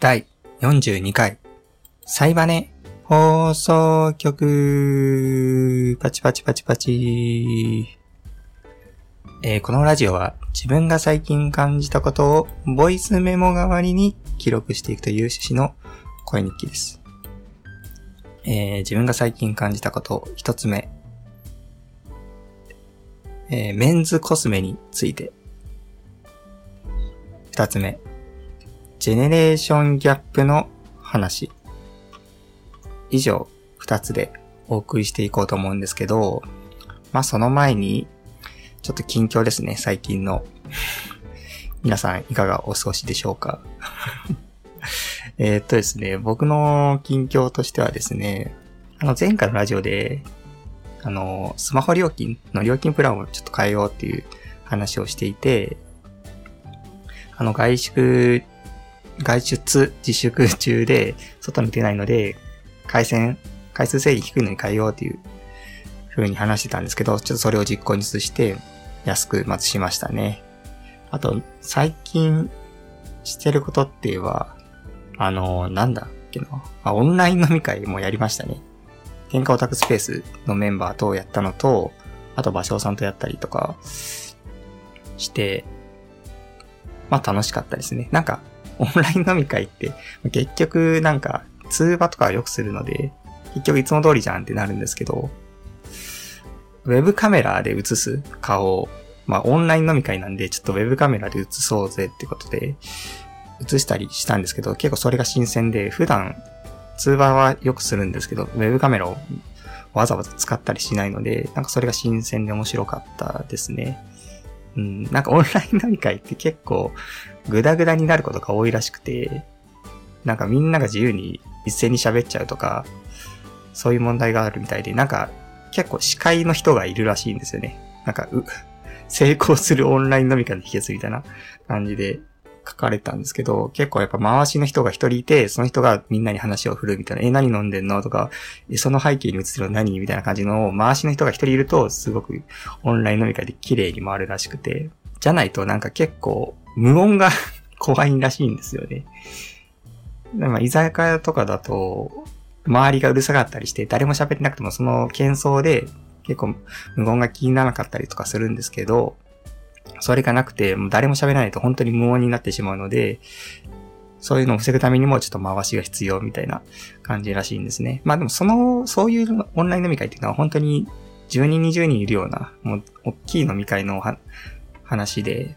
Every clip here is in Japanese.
第42回、サイバネ放送局、パチパチパチパチ。えーこのラジオは自分が最近感じたことをボイスメモ代わりに記録していくという趣旨の声日記です。えー自分が最近感じたこと、一つ目。えーメンズコスメについて。二つ目。ジェネレーションギャップの話。以上、二つでお送りしていこうと思うんですけど、まあその前に、ちょっと近況ですね、最近の。皆さんいかがお過ごしでしょうか？えっとですね、僕の近況としてはですね、あの前回のラジオで、あの、スマホ料金の料金プランをちょっと変えようっていう話をしていて、あの外宿、外出自粛中で外に出ないので、回線、回数制限低いのに変えようっていう風に話してたんですけど、ちょっとそれを実行に移して安くまずしましたね。あと、最近してることって言えば、あの、なんだっけな。あ、オンライン飲み会もやりましたね。喧嘩オタクスペースのメンバーとやったのと、あと、芭蕉さんとやったりとかして、まあ楽しかったですね。なんか、オンライン飲み会って、結局なんか、通話とかはよくするので、結局いつも通りじゃんってなるんですけど、ウェブカメラで映す顔を、まあオンライン飲み会なんで、ちょっとウェブカメラで映そうぜってことで、映したりしたんですけど、結構それが新鮮で、普段通話はよくするんですけど、ウェブカメラをわざわざ使ったりしないので、なんかそれが新鮮で面白かったですね。うん、なんかオンライン飲み会って結構グダグダになることが多いらしくて、なんかみんなが自由に一斉に喋っちゃうとか、そういう問題があるみたいで、なんか結構司会の人がいるらしいんですよね。なんか、う、成功するオンライン飲み会の秘訣みたいな感じで書かれたんですけど、結構やっぱ回しの人が一人いて、その人がみんなに話を振るみたいな、え、何飲んでんのとか、え、その背景に映ってるの何みたいな感じのを回しの人が一人いると、すごくオンライン飲み会で綺麗に回るらしくて、じゃないとなんか結構無音が 怖いらしいんですよね。まあ、居酒屋とかだと、周りがうるさかったりして、誰も喋ってなくてもその喧騒で結構無言が気にならなかったりとかするんですけど、それがなくて、もう誰も喋らないと本当に無音になってしまうので、そういうのを防ぐためにもちょっと回しが必要みたいな感じらしいんですね。まあでもその、そういうオンライン飲み会っていうのは本当に10人20人いるような、もう大きい飲み会の話で、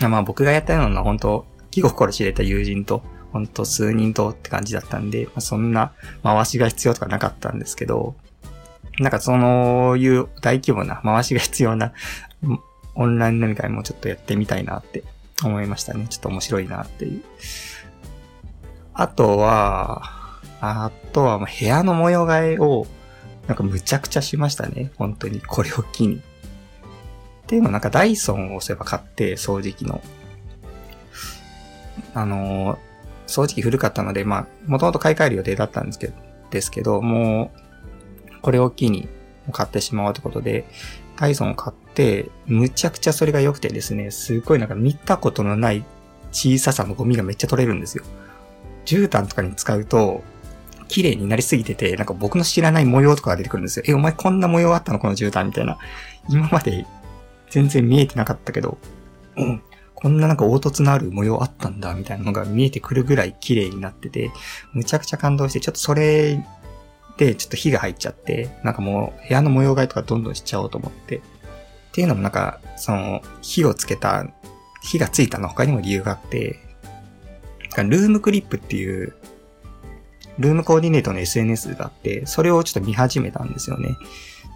まあ僕がやったような本当気心知れた友人と、ほんと数人とって感じだったんで、まあ、そんな回しが必要とかなかったんですけど、なんかそのいう大規模な回しが必要なオンライン飲み会もちょっとやってみたいなって思いましたね。ちょっと面白いなっていう。あとは、あとは部屋の模様替えをなんかむちゃくちゃしましたね。本当にこれを機に。っていうのなんかダイソンをそういえば買って掃除機の。あのー掃除機古かったので、まあ、もともと買い替える予定だったんですけど、ですけど、もう、これを機に買ってしまうということで、ダイソンを買っ、むちゃくちゃそれが良くてですね、すごいなんか見たことのない小ささのゴミがめっちゃ取れるんですよ。絨毯とかに使うと、綺麗になりすぎてて、なんか僕の知らない模様とかが出てくるんですよ。え、お前こんな模様あったのこの絨毯みたいな。今まで全然見えてなかったけど、うん、こんななんか凹凸のある模様あったんだ、みたいなのが見えてくるぐらい綺麗になってて、むちゃくちゃ感動して、ちょっとそれでちょっと火が入っちゃって、なんかもう部屋の模様替えとかどんどんしちゃおうと思って。っていうのもなんか、その、火をつけた、火がついたの他にも理由があって、ルームクリップっていう、ルームコーディネートの SNS があって、それをちょっと見始めたんですよね。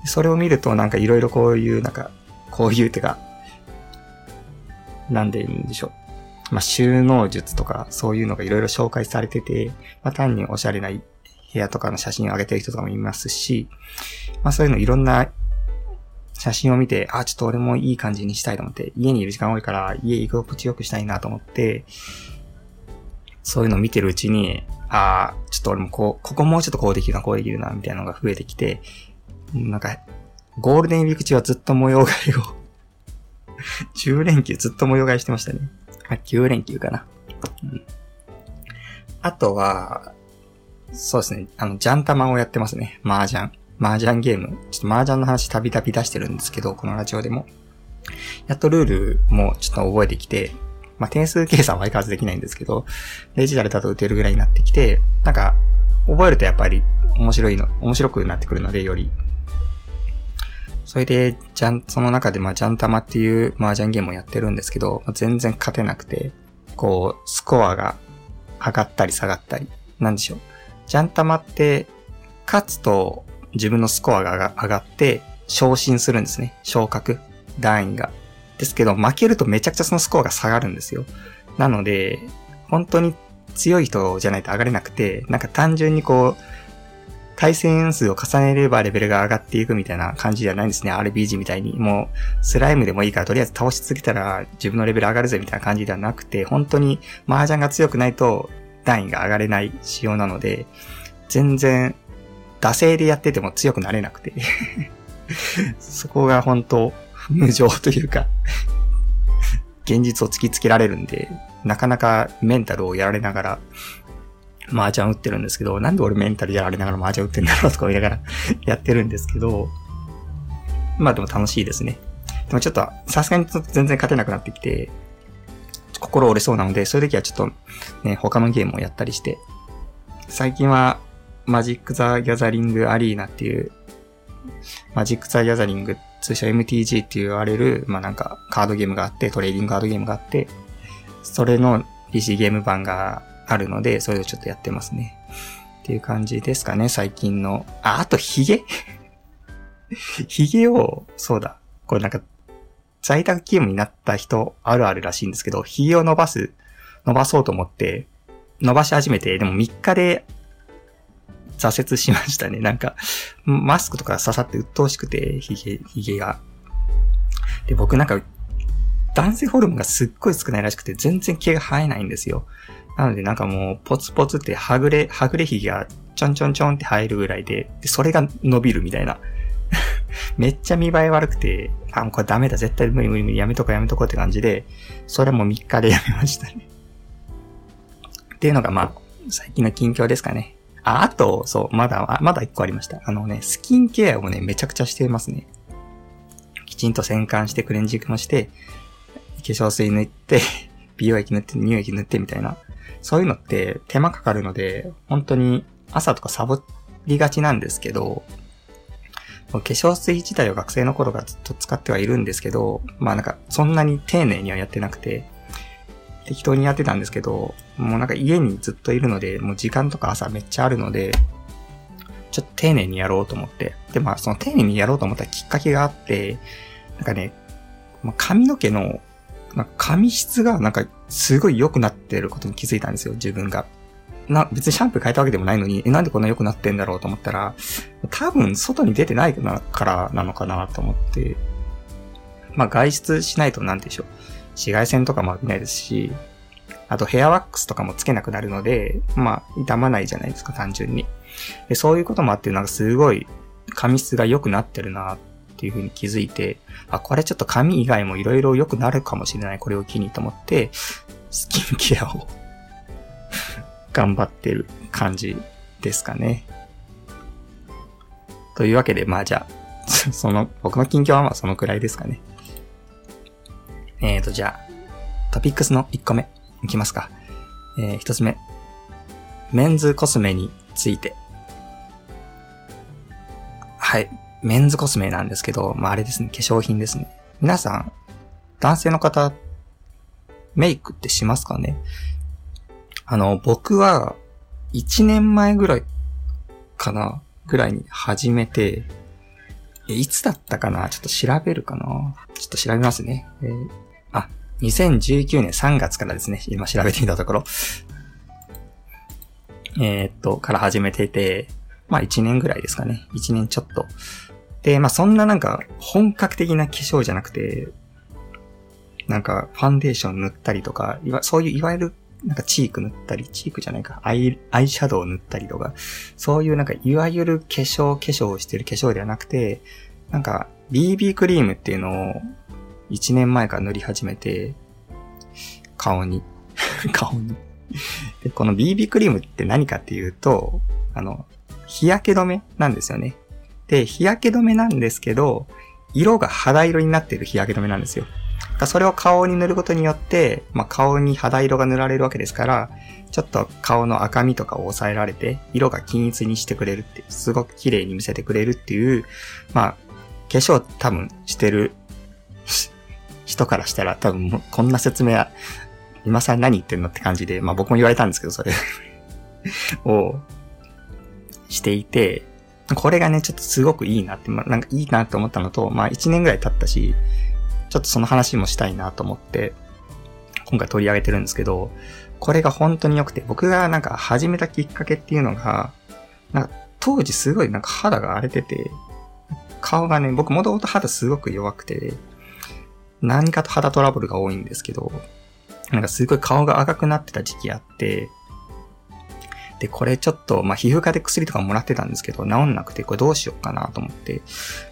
それを見るとなんかいろいろこういう、なんか、こういうてか、なんで言うんでしょう。まあ、収納術とか、そういうのがいろいろ紹介されてて、まあ、単におしゃれな部屋とかの写真を上げてる人とかもいますし、まあ、そういうのいろんな写真を見て、あ、ちょっと俺もいい感じにしたいと思って、家にいる時間多いから、家居心地よくしたいなと思って、そういうのを見てるうちに、あちょっと俺もこう、ここもうちょっとこうできるな、こうできるな、みたいなのが増えてきて、なんか、ゴールデンウィーク中はずっと模様替えを 10連休ずっと模様替えしてましたね。あ、9連休かな。うん、あとは、そうですね、あの、ジャン玉をやってますね。麻雀。麻雀ゲーム。ちょっと麻雀の話たびたび出してるんですけど、このラジオでも。やっとルールもちょっと覚えてきて、まあ、点数計算は相変わらずできないんですけど、デジタルだと打てるぐらいになってきて、なんか、覚えるとやっぱり面白いの、面白くなってくるので、より。それで、じゃん、その中でまあ、ジャンタマっていう麻雀ゲームをやってるんですけど、全然勝てなくて、こう、スコアが上がったり下がったり、なんでしょう。ジャンタマって、勝つと自分のスコアが上がって、昇進するんですね。昇格。段位が。ですけど、負けるとめちゃくちゃそのスコアが下がるんですよ。なので、本当に強い人じゃないと上がれなくて、なんか単純にこう、対戦数を重ねればレベルが上がっていくみたいな感じじゃないんですね。RPG みたいに。もう、スライムでもいいからとりあえず倒し続けたら自分のレベル上がるぜみたいな感じではなくて、本当に麻雀が強くないと段位が上がれない仕様なので、全然、惰性でやってても強くなれなくて そこが本当無情というか現実を突きつけられるんで、なかなかメンタルをやられながら、麻雀打ってるんですけど、なんで俺メンタルやられながら麻雀打ってんだろうとか言いながらやってるんですけど、まあでも楽しいですね。でもちょっと、さすがに全然勝てなくなってきて、心折れそうなので、そういう時はちょっとね、他のゲームをやったりして、最近はマジック・ザ・ギャザリング・アリーナっていう、マジック・ザ・ギャザリング、通称 MTG って言われる、まあなんかカードゲームがあって、トレーディングカードゲームがあって、それの PC ゲーム版があるので、それをちょっとやってますね。っていう感じですかね、最近の。あ、あとヒゲ？ヒゲを、そうだ。これなんか、在宅勤務になった人あるあるらしいんですけど、ヒゲを伸ばす、伸ばそうと思って、伸ばし始めて、でも3日で挫折しましたね。なんか、マスクとか刺さって鬱陶しくて、ヒゲ、ヒゲが。で、僕なんか、男性ホルモンがすっごい少ないらしくて、全然毛が生えないんですよ。なのでなんかもう、ポツポツってはぐれ、はぐれひげがちょんちょんちょんって生えるぐらいで、でそれが伸びるみたいな。めっちゃ見栄え悪くて、あ、もうこれダメだ、絶対無理無理無理、やめとこうやめとこうって感じで、それも3日でやめましたね。っていうのがまあ、最近の近況ですかね。あ、あと、そう、まだ、まだ1個ありました。あのね、スキンケアをね、めちゃくちゃしていますね。きちんと洗顔してクレンジングもして、化粧水塗って 美容液塗って、乳液塗ってみたいな。そういうのって手間かかるので、本当に朝とかサボりがちなんですけど、化粧水自体を学生の頃からずっと使ってはいるんですけど、まあなんかそんなに丁寧にはやってなくて、適当にやってたんですけど、もうなんか家にずっといるので、もう時間とか朝めっちゃあるので、ちょっと丁寧にやろうと思って。で、まあその丁寧にやろうと思ったきっかけがあって、なんかね、ま髪の毛のなんか髪質がなんかすごい良くなってることに気づいたんですよ、自分が。な、別にシャンプー変えたわけでもないのに、え、なんでこんな良くなってんだろうと思ったら、多分外に出てないからなのかなと思って、まあ外出しないとなんでしょう。紫外線とかも浴びないですし、あとヘアワックスとかもつけなくなるので、まあ傷まないじゃないですか、単純に。でそういうこともあって、なんかすごい髪質が良くなってるなっていう風に気づいて、あ、これちょっと髪以外も色々良くなるかもしれない、これを機にと思って、スキンケアを 頑張ってる感じですかね。というわけで、まあじゃあ、その、僕の近況はまあそのくらいですかね。えーと、じゃあ、トピックスの1個目、いきますか。えー、1つ目。メンズコスメについて。はい。メンズコスメなんですけど、まあ、あれですね、化粧品ですね。皆さん、男性の方、メイクってしますかね？あの、僕は、1年前ぐらいかなぐらいに始めて、えいつだったかな？ちょっと調べるかな？ちょっと調べますね。えー、2019年3月からですね。今調べてみたところ。えー、っと、から始めてて、まあ1年ぐらいですかね。1年ちょっとで、まあそんななんか本格的な化粧じゃなくて、なんかファンデーション塗ったりとか、いわそういういわゆるなんかチーク塗ったり、チークじゃないか、アイ、アイシャドウ塗ったりとか、そういうなんかいわゆる化粧、化粧をしてる化粧ではなくて、なんか BB クリームっていうのを1年前から塗り始めて、顔に 顔にで、この BB クリームって何かっていうと、あの、日焼け止めなんですよね。で、日焼け止めなんですけど、色が肌色になっている日焼け止めなんですよ。それを顔に塗ることによって、まあ、顔に肌色が塗られるわけですから、ちょっと顔の赤みとかを抑えられて、色が均一にしてくれるって、すごく綺麗に見せてくれるっていう、まあ、化粧多分してる人からしたら多分こんな説明は、今更何言ってんのって感じで、まあ僕も言われたんですけど、それ。をしていて、これがね、ちょっとすごくいいなって、まあ、なんかいいなって思ったのと、まあ1年ぐらい経ったし、ちょっとその話もしたいなと思って、今回取り上げてるんですけど、これが本当に良くて、僕がなんか始めたきっかけっていうのが、なんか当時すごいなんか肌が荒れてて、顔がね、僕もともと肌すごく弱くて、何かと肌トラブルが多いんですけど、なんかすごい顔が赤くなってた時期あって、で、これちょっと、まあ、皮膚科で薬とかもらってたんですけど、治んなくて、これどうしようかなと思って、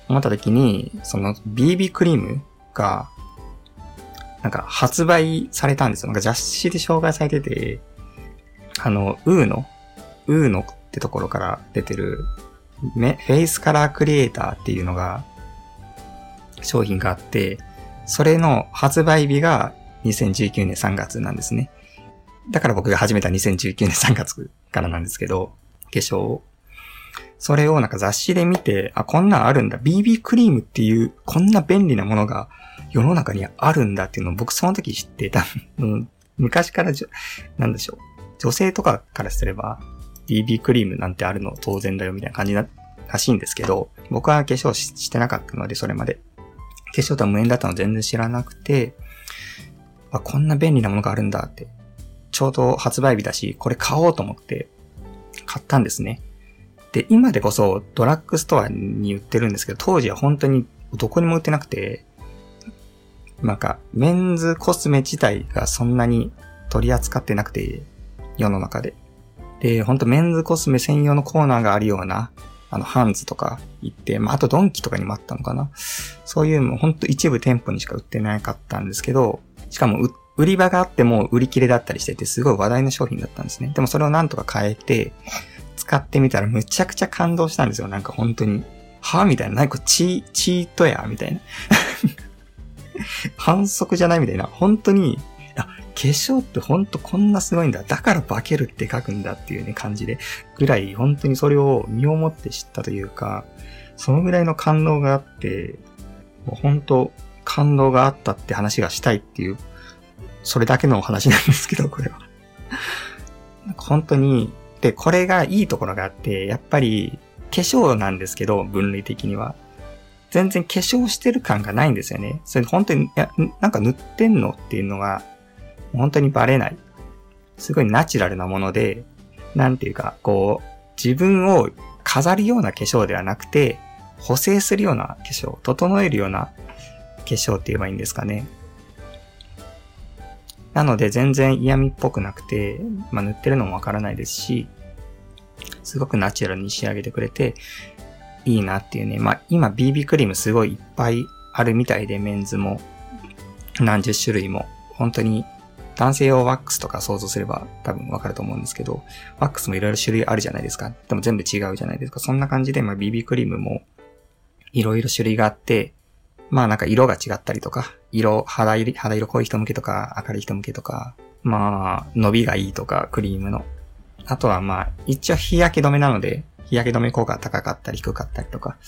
思った時に、その BB クリームが、なんか発売されたんですよ。なんか雑誌で紹介されてて、あの、ウーノ、ウーノってところから出てる、フェイスカラークリエイターっていうのが、商品があって、それの発売日が2019年3月なんですね。だから僕が始めた2019年3月からなんですけど、化粧を。それをなんか雑誌で見て、あ、こんなんあるんだ。BB クリームっていう、こんな便利なものが世の中にあるんだっていうのを僕その時知ってた。昔からじょ、なんでしょう。女性とかからすれば、BB クリームなんてあるの当然だよみたいな感じな、らしいんですけど、僕は化粧してなかったので、それまで。化粧とは無縁だったの全然知らなくて、あ、こんな便利なものがあるんだってちょうど発売日だし、これ買おうと思って買ったんですね。で、今でこそドラッグストアに売ってるんですけど、当時は本当にどこにも売ってなくて、なんか、メンズコスメ自体がそんなに取り扱ってなくて、世の中で。で、ほんとメンズコスメ専用のコーナーがあるような、あの、ハンズとか行って、まあ、あとドンキとかにもあったのかな。そういうもほんと一部店舗にしか売ってなかったんですけど、しかも売売り場があっても売り切れだったりしてて、すごい話題の商品だったんですね。でもそれをなんとか変えて、使ってみたらむちゃくちゃ感動したんですよ。なんか本当に。はみたいな。なんかチー、チートやみたいな。反則じゃないみたいな。本当に、あ、化粧って本当こんなすごいんだ。だから化けるって書くんだっていうね、感じで。ぐらい、本当にそれを身をもって知ったというか、そのぐらいの感動があって、もう本当感動があったって話がしたいっていうそれだけのお話なんですけど、これは。本当に、で、これがいいところがあって、やっぱり、化粧なんですけど、分類的には。全然化粧してる感がないんですよね。それ本当に、いや、なんか塗ってんのっていうのが、本当にバレない。すごいナチュラルなもので、なんていうか、こう、自分を飾るような化粧ではなくて、補正するような化粧、整えるような化粧って言えばいいんですかね。なので全然嫌味っぽくなくて、まあ、塗ってるのもわからないですし、すごくナチュラルに仕上げてくれて、いいなっていうね。まあ、今 BB クリームすごいいっぱいあるみたいで、メンズも何十種類も。本当に男性用ワックスとか想像すれば多分わかると思うんですけど、ワックスもいろいろ種類あるじゃないですか。でも全部違うじゃないですか。そんな感じで、まあ、BB クリームもいろいろ種類があって、まあなんか色が違ったりとか、色、肌色、肌色濃い人向けとか、明るい人向けとか、まあ、伸びがいいとか、クリームの。あとはまあ、一応日焼け止めなので、日焼け止め効果が高かったり低かったりとか、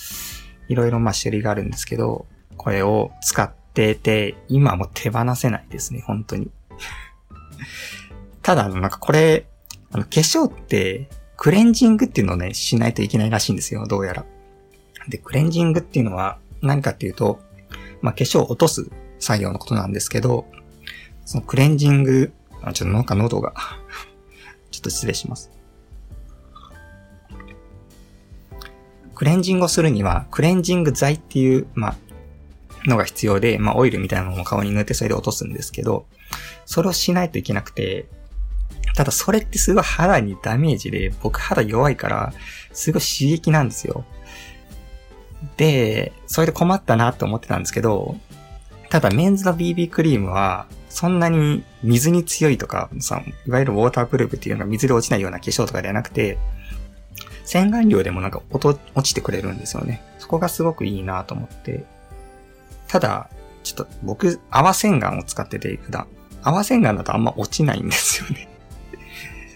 いろいろまあ種類があるんですけど、これを使ってて、今も手放せないですね、本当に。ただ、なんかこれ、あの、化粧って、クレンジングっていうのをね、しないといけないらしいんですよ、どうやら。で、クレンジングっていうのは、何かっていうと、まあ、化粧を落とす作業のことなんですけど、そのクレンジング、あ、ちょっとなんか喉が ちょっと失礼します。クレンジングをするには、クレンジング剤っていう、まあ、のが必要で、まあ、オイルみたいなのも顔に塗ってそれで落とすんですけど、それをしないといけなくて、ただそれってすごい肌にダメージで、僕肌弱いから、すごい刺激なんですよ。で、それで困ったなって思ってたんですけど、ただメンズの BB クリームは、そんなに水に強いとか、さ、いわゆるウォータープルーフっていうのが水で落ちないような化粧とかではなくて、洗顔料でもなんか落ちてくれるんですよね。そこがすごくいいなと思って。ただ、ちょっと僕、泡洗顔を使ってて、普段。泡洗顔だとあんま落ちないんですよね。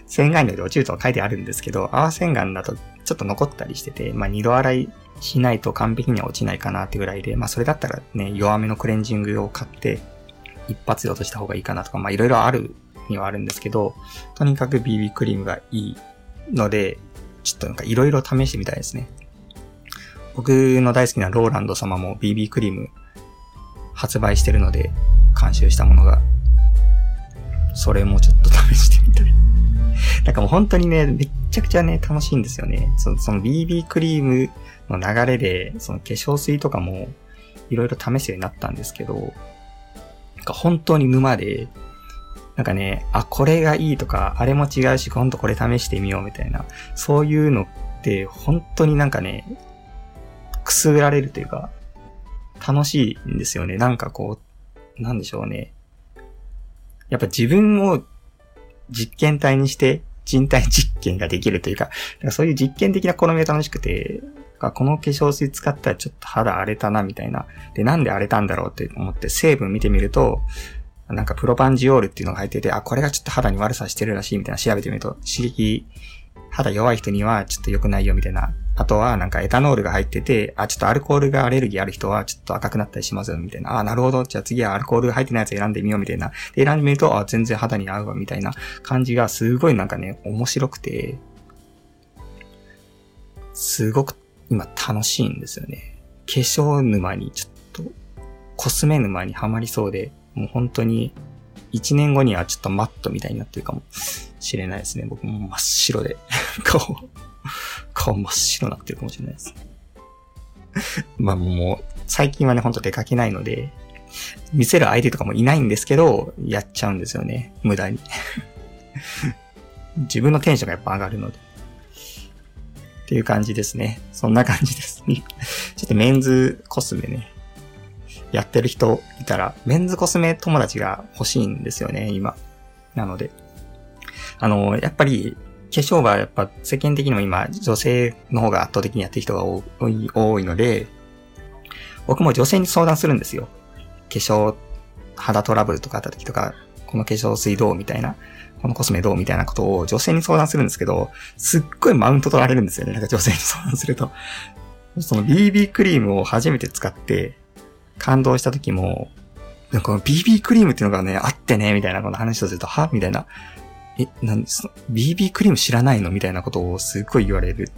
洗顔料で落ちると書いてあるんですけど、泡洗顔だとちょっと残ったりしてて、まあ二度洗いしないと完璧には落ちないかなってぐらいで、まあそれだったらね、弱めのクレンジングを買って、一発で落とした方がいいかなとか、まあいろいろあるにはあるんですけど、とにかく BB クリームがいいので、ちょっとなんかいろいろ試してみたいですね。僕の大好きなローランド様も BB クリーム発売してるので、監修したものが。それもちょっと試してみたい。なんかもう本当にね、めっちゃくちゃね、楽しいんですよね。そのその BB クリームの流れで、その化粧水とかもいろいろ試すようになったんですけど、なんか本当に沼で、なんかね、あ、これがいいとか、あれも違うし、今度これ試してみようみたいな、そういうのって本当になんかね、くすぐられるというか、楽しいんですよね。なんかこう、なんでしょうね。やっぱ自分を実験体にして人体実験ができるというか、かそういう実験的な好みが楽しくて、この化粧水使ったらちょっと肌荒れたなみたいな。で、なんで荒れたんだろうって思って成分見てみると、なんかプロパンジオールっていうのが入ってて、あ、これがちょっと肌に悪さしてるらしいみたいな調べてみると、刺激、肌弱い人にはちょっと良くないよみたいな。あとはなんかエタノールが入ってて、あ、ちょっとアルコールがアレルギーある人はちょっと赤くなったりしますよみたいな。あ、なるほど。じゃあ次はアルコールが入ってないやつ選んでみようみたいな。で、選んでみると、あ、全然肌に合うわみたいな感じがすごいなんかね、面白くて、すごく今楽しいんですよね。化粧沼にちょっと、コスメ沼にはまりそうで、もう本当に、一年後にはちょっとマットみたいになってるかもしれないですね。僕も真っ白で顔、顔真っ白になってるかもしれないですね。まあもう、最近はね、ほんと出かけないので、見せる相手とかもいないんですけど、やっちゃうんですよね。無駄に 自分のテンションがやっぱ上がるので。っていう感じですね。そんな感じですね。ちょっとメンズコスメね。やってる人いたら、メンズコスメ友達が欲しいんですよね、今。なので。あの、やっぱり、化化粧はやっぱ世間的にも今、女性の方が圧倒的にやってる人が多い多いので、僕も女性に相談するんですよ。化粧、肌トラブルとかあった時とか、この化粧水どうみたいな、このコスメどうみたいなことを女性に相談するんですけど、すっごいマウント取られるんですよね。なんか女性に相談すると。その BB クリームを初めて使って、感動した時も、この BB クリームっていうのがね、あってね、みたいなこの話をすると、は？みたいな。え、なんです ?BB クリーム知らないのみたいなことをすっごい言われる。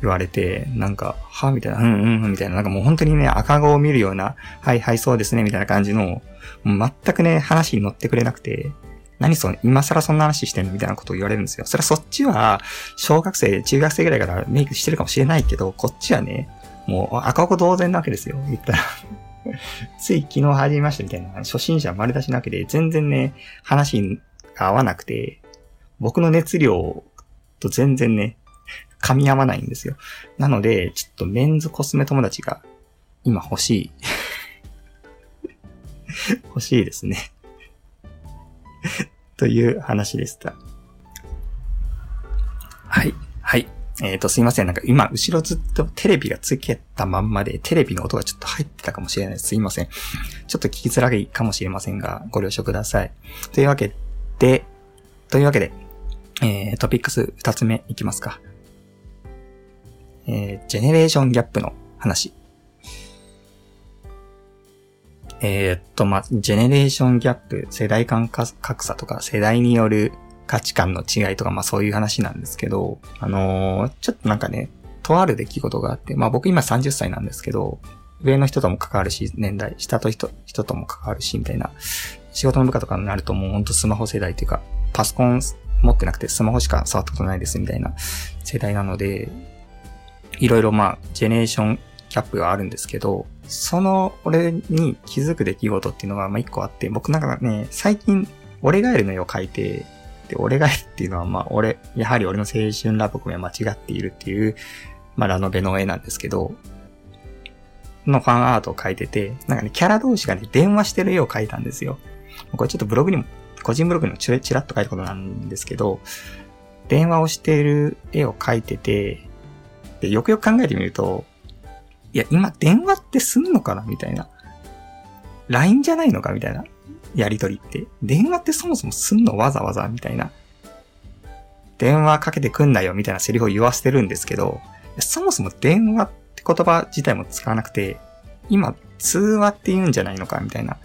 言われて、なんか、は？みたいな、うんうんうん、みたいな、なんかもう本当にね、赤子を見るような、はいはいそうですね、みたいな感じの、全くね、話に乗ってくれなくて、何その、今更そんな話してんのみたいなことを言われるんですよ。それはそっちは、小学生、中学生ぐらいからメイクしてるかもしれないけど、こっちはね、もう赤子同然なわけですよ。言ったら つい昨日始めましたみたいな、初心者丸出しなわけで、全然ね、話が合わなくて、僕の熱量と全然ね、噛み合わないんですよ。なので、ちょっとメンズコスメ友達が今欲しい。欲しいですね という話でした。はい。はい。えっ、ー、と、すいません。なんか今、後ろずっとテレビがつけたまんまで、テレビの音がちょっと入ってたかもしれないです。すいません。ちょっと聞きづらいかもしれませんが、ご了承ください。というわけで、というわけで、えー、トピックス二つ目いきますか。えー、ジェネレーションギャップの話。えー、っと、ま、ジェネレーションギャップ、世代間格差とか、世代による価値観の違いとか、まあそういう話なんですけど、あのー、ちょっとなんかね、とある出来事があって、まあ僕今30歳なんですけど、上の人とも関わるし、年代、下と人、人とも関わるし、みたいな、仕事の部下とかになるともうほんとスマホ世代っていうか、パソコン持ってなくてスマホしか触ったことないですみたいな世代なので、いろいろまあ、ジェネレーションキャップがあるんですけど、その俺に気づく出来事っていうのがまあ一個あって、僕なんかね、最近、俺ガエルの絵を描いて、で、俺がっていうのは、まあ、俺、やはり俺の青春ラブコメは間違っているっていう、まあ、ラノベの絵なんですけど、のファンアートを描いてて、なんかね、キャラ同士がね、電話してる絵を描いたんですよ。これちょっとブログにも、個人ブログにもちらっと書いたことなんですけど、電話をしている絵を描いてて、で、よくよく考えてみると、いや、今電話ってすんのかなみたいな。LINE じゃないのかみたいな。やりとりって。電話ってそもそもすんのわざわざみたいな。電話かけてくんなよみたいなセリフを言わせてるんですけど、そもそも電話って言葉自体も使わなくて、今通話って言うんじゃないのかみたいな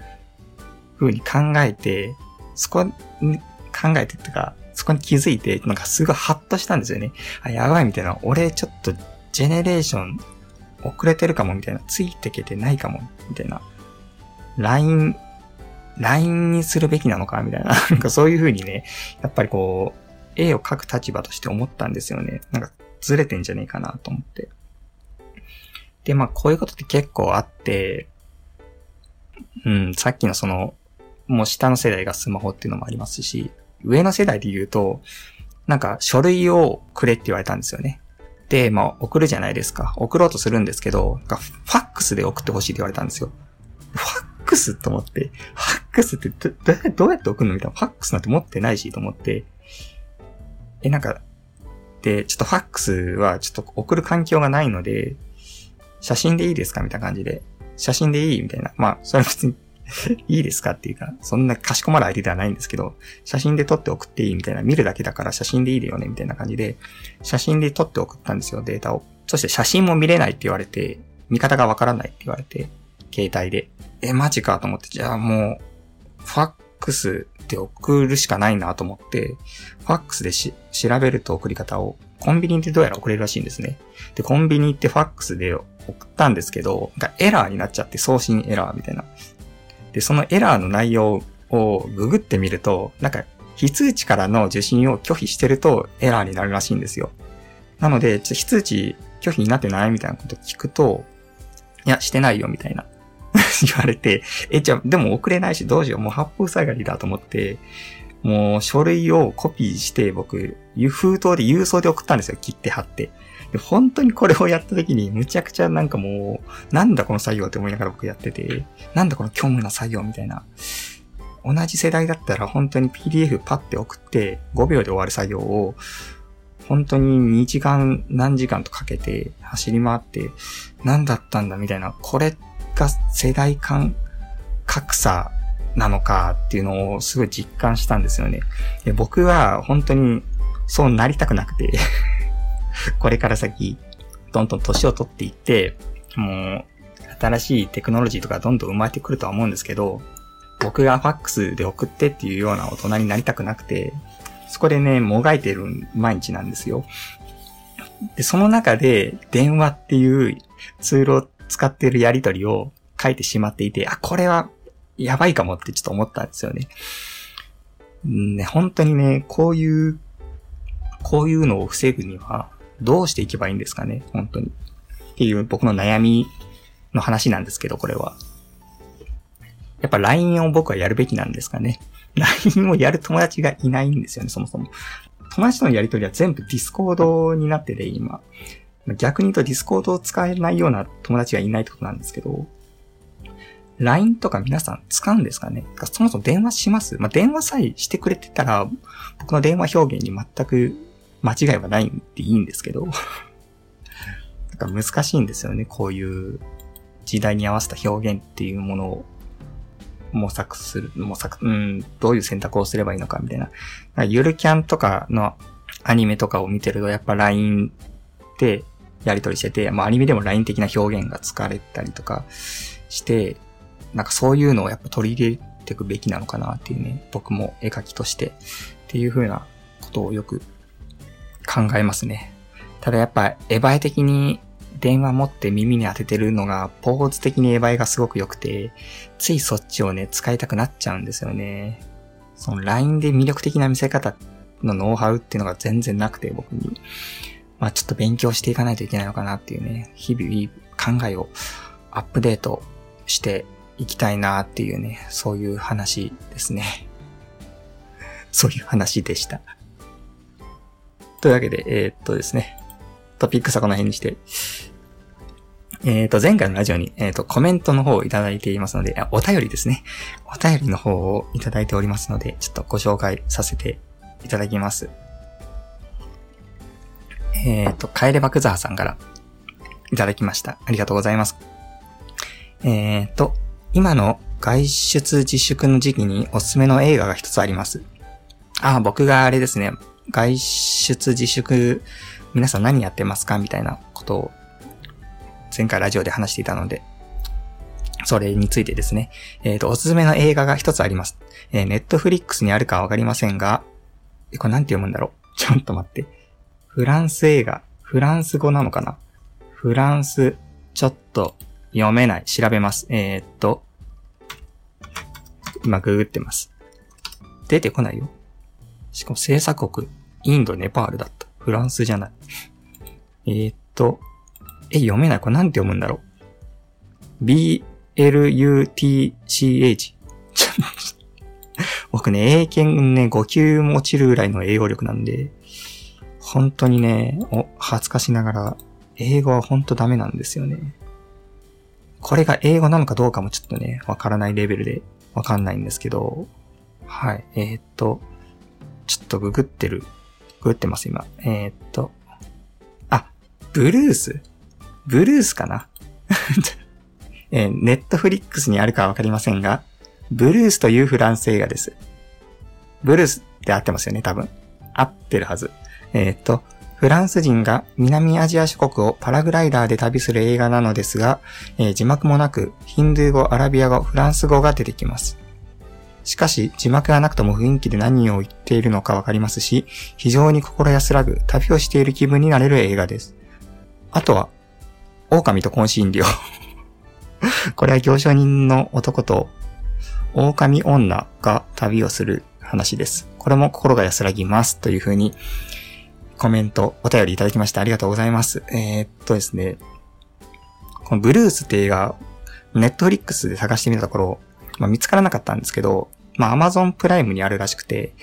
風に考えて、そこに考えてってか、そこに気づいて、なんかすごいハッとしたんですよね。あ、やばいみたいな。俺ちょっとジェネレーション遅れてるかもみたいな。ついてけてないかもみたいな。LINE、LINE にするべきなのかみたいな。なんかそういう風にね、やっぱりこう、絵を描く立場として思ったんですよね。なんかずれてんじゃねえかなと思って。で、まあこういうことって結構あって、うん、さっきのその、もう下の世代がスマホっていうのもありますし、上の世代で言うと、なんか書類をくれって言われたんですよね。で、まあ送るじゃないですか。送ろうとするんですけど、ファックスで送ってほしいって言われたんですよ。ファックスと思って、ファックスってどどうやって送るのみたいな。ファックスなんて持ってないしと思って、え、なんか、で、ちょっとファックスはちょっと送る環境がないので、写真でいいですかみたいな感じで。写真でいいみたいな。まあ、それは別に いいですかっていうか、そんなかしこまる相手ではないんですけど、写真で撮って送っていいみたいな、見るだけだから写真でいいよねみたいな感じで、写真で撮って送ったんですよ、データを。そして写真も見れないって言われて、見方がわからないって言われて、携帯で。え、マジかと思って、じゃあもう、ファックスで送るしかないなと思って、ファックスでし調べると送り方を、コンビニでどうやら送れるらしいんですね。で、コンビニ行ってファックスで送ったんですけど、エラーになっちゃって送信エラーみたいな。で、そのエラーの内容をググってみると、なんか、非通知からの受信を拒否してるとエラーになるらしいんですよ。なので、ちょ非通知拒否になってないみたいなこと聞くと、いや、してないよみたいな 言われて、え、じゃあ、でも送れないしどうしよう。もう八方塞がりだと思って、もう書類をコピーして僕、封筒で郵送で送ったんですよ。切って貼って。で本当にこれをやった時にむちゃくちゃなんかもう、なんだこの作業って思いながら僕やってて、なんだこの虚無な作業みたいな。同じ世代だったら本当に PDF パッて送って5秒で終わる作業を本当に2時間何時間とかけて走り回って何だったんだみたいな、これが世代間格差なのかっていうのをすごい実感したんですよね。僕は本当にそうなりたくなくてこれから先、どんどん年を取っていって、もう、新しいテクノロジーとかどんどん生まれてくるとは思うんですけど、僕がファックスで送ってっていうような大人になりたくなくて、そこでね、もがいてる毎日なんですよ。で、その中で電話っていうツールを使ってるやりとりを書いてしまっていて、あ、これはやばいかもってちょっと思ったんですよね。ね、本当にね、こういう、こういうのを防ぐには、どうしていけばいいんですかね本当に。っていう僕の悩みの話なんですけど、これは。やっぱ LINE を僕はやるべきなんですかね ?LINE をやる友達がいないんですよね、そもそも。友達とのやりとりは全部 Discord になってて、今。逆に言うと Discord を使えないような友達がいないってことなんですけど、LINE とか皆さん使うんですかね？そもそも電話します？まあ、電話さえしてくれてたら、僕の電話表現に全く間違いはないんでいいんですけど、なんか難しいんですよね。こういう時代に合わせた表現っていうものを模索する、模索、うん、どういう選択をすればいいのかみたいな。なゆるキャンとかのアニメとかを見てると、やっぱ LINE でやり取りしてて、まあアニメでも LINE 的な表現が使われたりとかして、なんかそういうのをやっぱ取り入れていくべきなのかなっていうね、僕も絵描きとしてっていう風なことをよく考えますね。ただやっぱ、エヴァイ的に電話持って耳に当ててるのが、ポーズ的にエヴァイがすごく良くて、ついそっちをね、使いたくなっちゃうんですよね。その LINE で魅力的な見せ方のノウハウっていうのが全然なくて、僕に。まあちょっと勉強していかないといけないのかなっていうね、日々考えをアップデートしていきたいなっていうね、そういう話ですね。そういう話でした。というわけで、えー、っとですね、トピックスはこの辺にして、えっ、ー、と、前回のラジオに、えっ、ー、と、コメントの方をいただいていますので、お便りですね。お便りの方をいただいておりますので、ちょっとご紹介させていただきます。えっ、ー、と、カエレバクザーさんからいただきました。ありがとうございます。えっ、と、今の外出自粛の時期におすすめの映画が一つあります。あ、僕があれですね、外出自粛、皆さん何やってますか？みたいなことを前回ラジオで話していたので、それについてですね、えっ、ー、と、おすすめの映画が一つあります。えー、ネットフリックスにあるかわかりませんが、えこれなんて読むんだろう？ちょっと待って。フランス映画、フランス語なのかな？フランス、ちょっと読めない。調べます。えー、っと、今ググってます。出てこないよ。しかも制作国、インド、ネパールだった。フランスじゃない。えー、っと、え、読めない。これなんて読むんだろう。b-l-u-t-c-h。僕ね、英検ね、5級も落ちるぐらいの英語力なんで、本当にね、お、恥ずかしながら、英語は本当ダメなんですよね。これが英語なのかどうかもちょっとね、わからないレベルでわかんないんですけど、はい、えー、っと、ちょっとググってる、グってます今。えー、っと、あ、ブルース？ブルースかな？えー、ネットフリックスにあるかわかりませんが、ブルースというフランス映画です。ブルースって合ってますよね、多分。合ってるはず。えー、っと、フランス人が南アジア諸国をパラグライダーで旅する映画なのですが、えー、字幕もなく、ヒンドゥー語、アラビア語、フランス語が出てきます。しかし、字幕がなくとも雰囲気で何を言っているのかわかりますし、非常に心安らぐ旅をしている気分になれる映画です。あとは、狼と懇親料。これは行商人の男と狼女が旅をする話です。これも心が安らぎます。というふうにコメント、お便りいただきましてありがとうございます。えー、っとですね、このブルースって映画、ネットフリックスで探してみたところ、まあ、見つからなかったんですけど、まあ、アマゾンプライムにあるらしくて、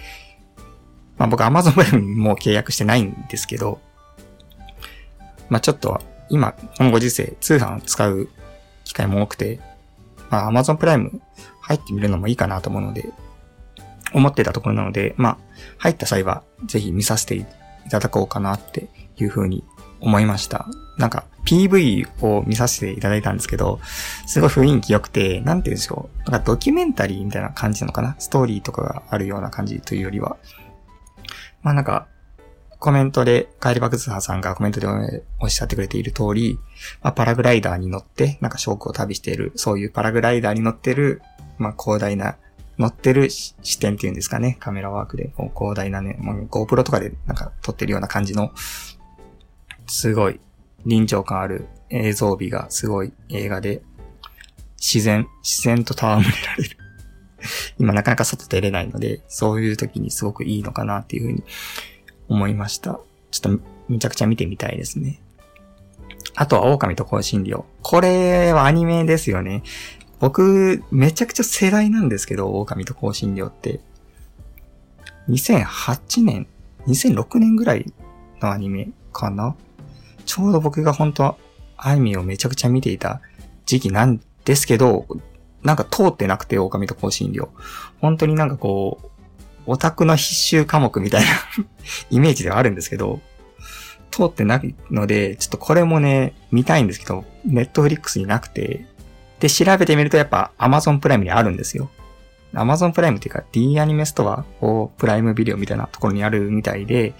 まあ、僕アマゾンプライムも契約してないんですけど、まあ、ちょっと今、このご時世、通販を使う機会も多くて、まあ、Amazon プライム入ってみるのもいいかなと思うので、思ってたところなので、まあ、入った際はぜひ見させていただこうかなっていうふうに思いました。なんか PV を見させていただいたんですけど、すごい雰囲気良くて、なんて言うんでしょう。なんかドキュメンタリーみたいな感じなのかな？ストーリーとかがあるような感じというよりは。まあなんか、コメントで、帰り爆ハさんがコメントでおっしゃってくれている通り、まあ、パラグライダーに乗って、なんかショークを旅している、そういうパラグライダーに乗ってる、まあ、広大な、乗ってる視点っていうんですかね、カメラワークで、広大なね、まあ、GoPro とかでなんか撮ってるような感じの、すごい臨場感ある映像美がすごい映画で、自然、自然と戯れられる。今なかなか外出れないので、そういう時にすごくいいのかなっていうふうに思いました。ちょっとめちゃくちゃ見てみたいですね。あとは狼と香辛料。これはアニメですよね。僕、めちゃくちゃ世代なんですけど、狼と香辛料って。2008年、2006年ぐらいのアニメかなちょうど僕が本当はアニメをめちゃくちゃ見ていた時期なんですけど、なんか通ってなくて、狼と香辛料。本当になんかこう、オタクの必修科目みたいな イメージではあるんですけど、通ってないので、ちょっとこれもね、見たいんですけど、ネットフリックスになくて、で、調べてみるとやっぱ Amazon プライムにあるんですよ。Amazon プライムっていうか D アニメストアをプライムビデオみたいなところにあるみたいで、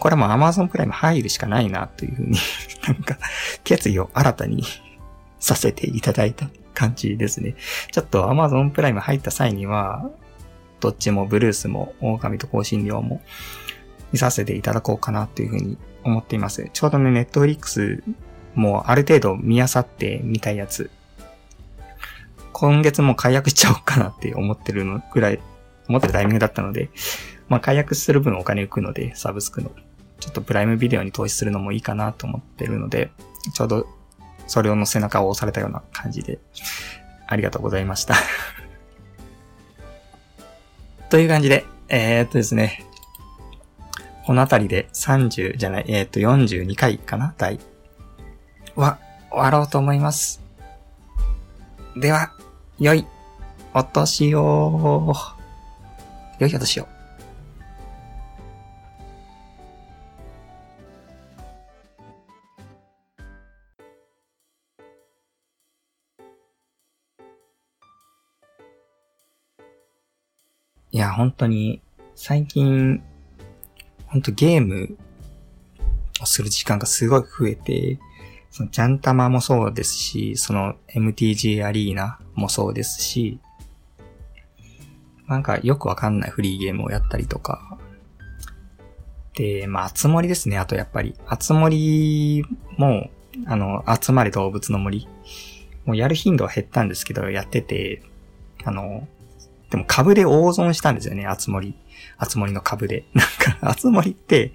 これも Amazon プライム入るしかないなというふうに なんか、決意を新たに させていただいた感じですね。ちょっと Amazon プライム入った際には、どっちもブルースも狼と香辛料も見させていただこうかなというふうに思っています。ちょうどね、ネットフリックスもある程度見あさってみたいやつ、今月も解約しちゃおうかなって思ってるのぐらい、思ってるタイミングだったので、まあ解約する分お金浮くので、サブスクの。ちょっとプライムビデオに投資するのもいいかなと思ってるので、ちょうどそれをの背中を押されたような感じで、ありがとうございました という感じで、えー、っとですね、このあたりで30じゃない、えー、っと42回かな第は終わろうと思います。では、良いお年を。良いお年を。いや、本当に、最近、本当ゲームをする時間がすごい増えて、そのジャンタマもそうですし、その MTG アリーナもそうですし、なんかよくわかんないフリーゲームをやったりとか。で、まあ、集まりですね。あとやっぱり、集まりも、あの、集まれ動物の森。もうやる頻度は減ったんですけど、やってて、あの、でも株で大損したんですよね、あつ森。あつ森の株で。なんか、あつ森って、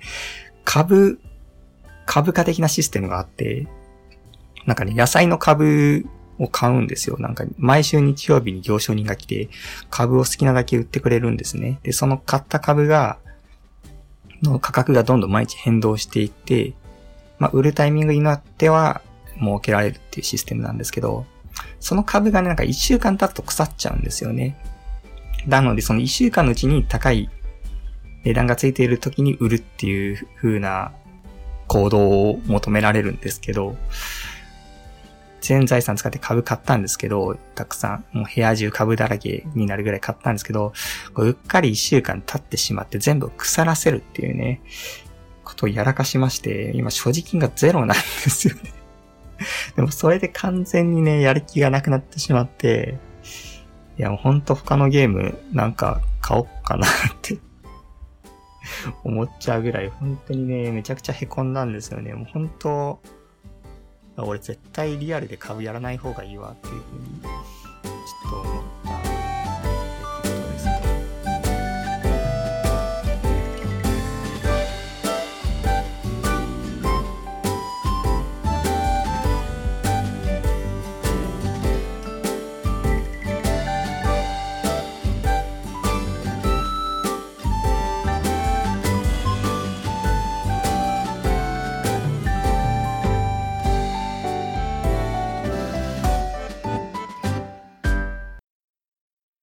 株、株価的なシステムがあって、なんかね、野菜の株を買うんですよ。なんか、毎週日曜日に行商人が来て、株を好きなだけ売ってくれるんですね。で、その買った株が、の価格がどんどん毎日変動していって、まあ、売るタイミングになっては、儲けられるっていうシステムなんですけど、その株がね、なんか一週間経つと腐っちゃうんですよね。なので、その一週間のうちに高い値段がついている時に売るっていう風な行動を求められるんですけど、全財産使って株買ったんですけど、たくさん、もう部屋中株だらけになるぐらい買ったんですけど、ううっかり一週間経ってしまって全部腐らせるっていうね、ことをやらかしまして、今所持金がゼロなんですよね。でもそれで完全にね、やる気がなくなってしまって、いやもうほんと他のゲームなんか買おうかなって思っちゃうぐらい、本当にね、めちゃくちゃ凹んだんですよね。もう本当、俺絶対リアルで株やらない方がいいわっていうふうに、ちょっと思って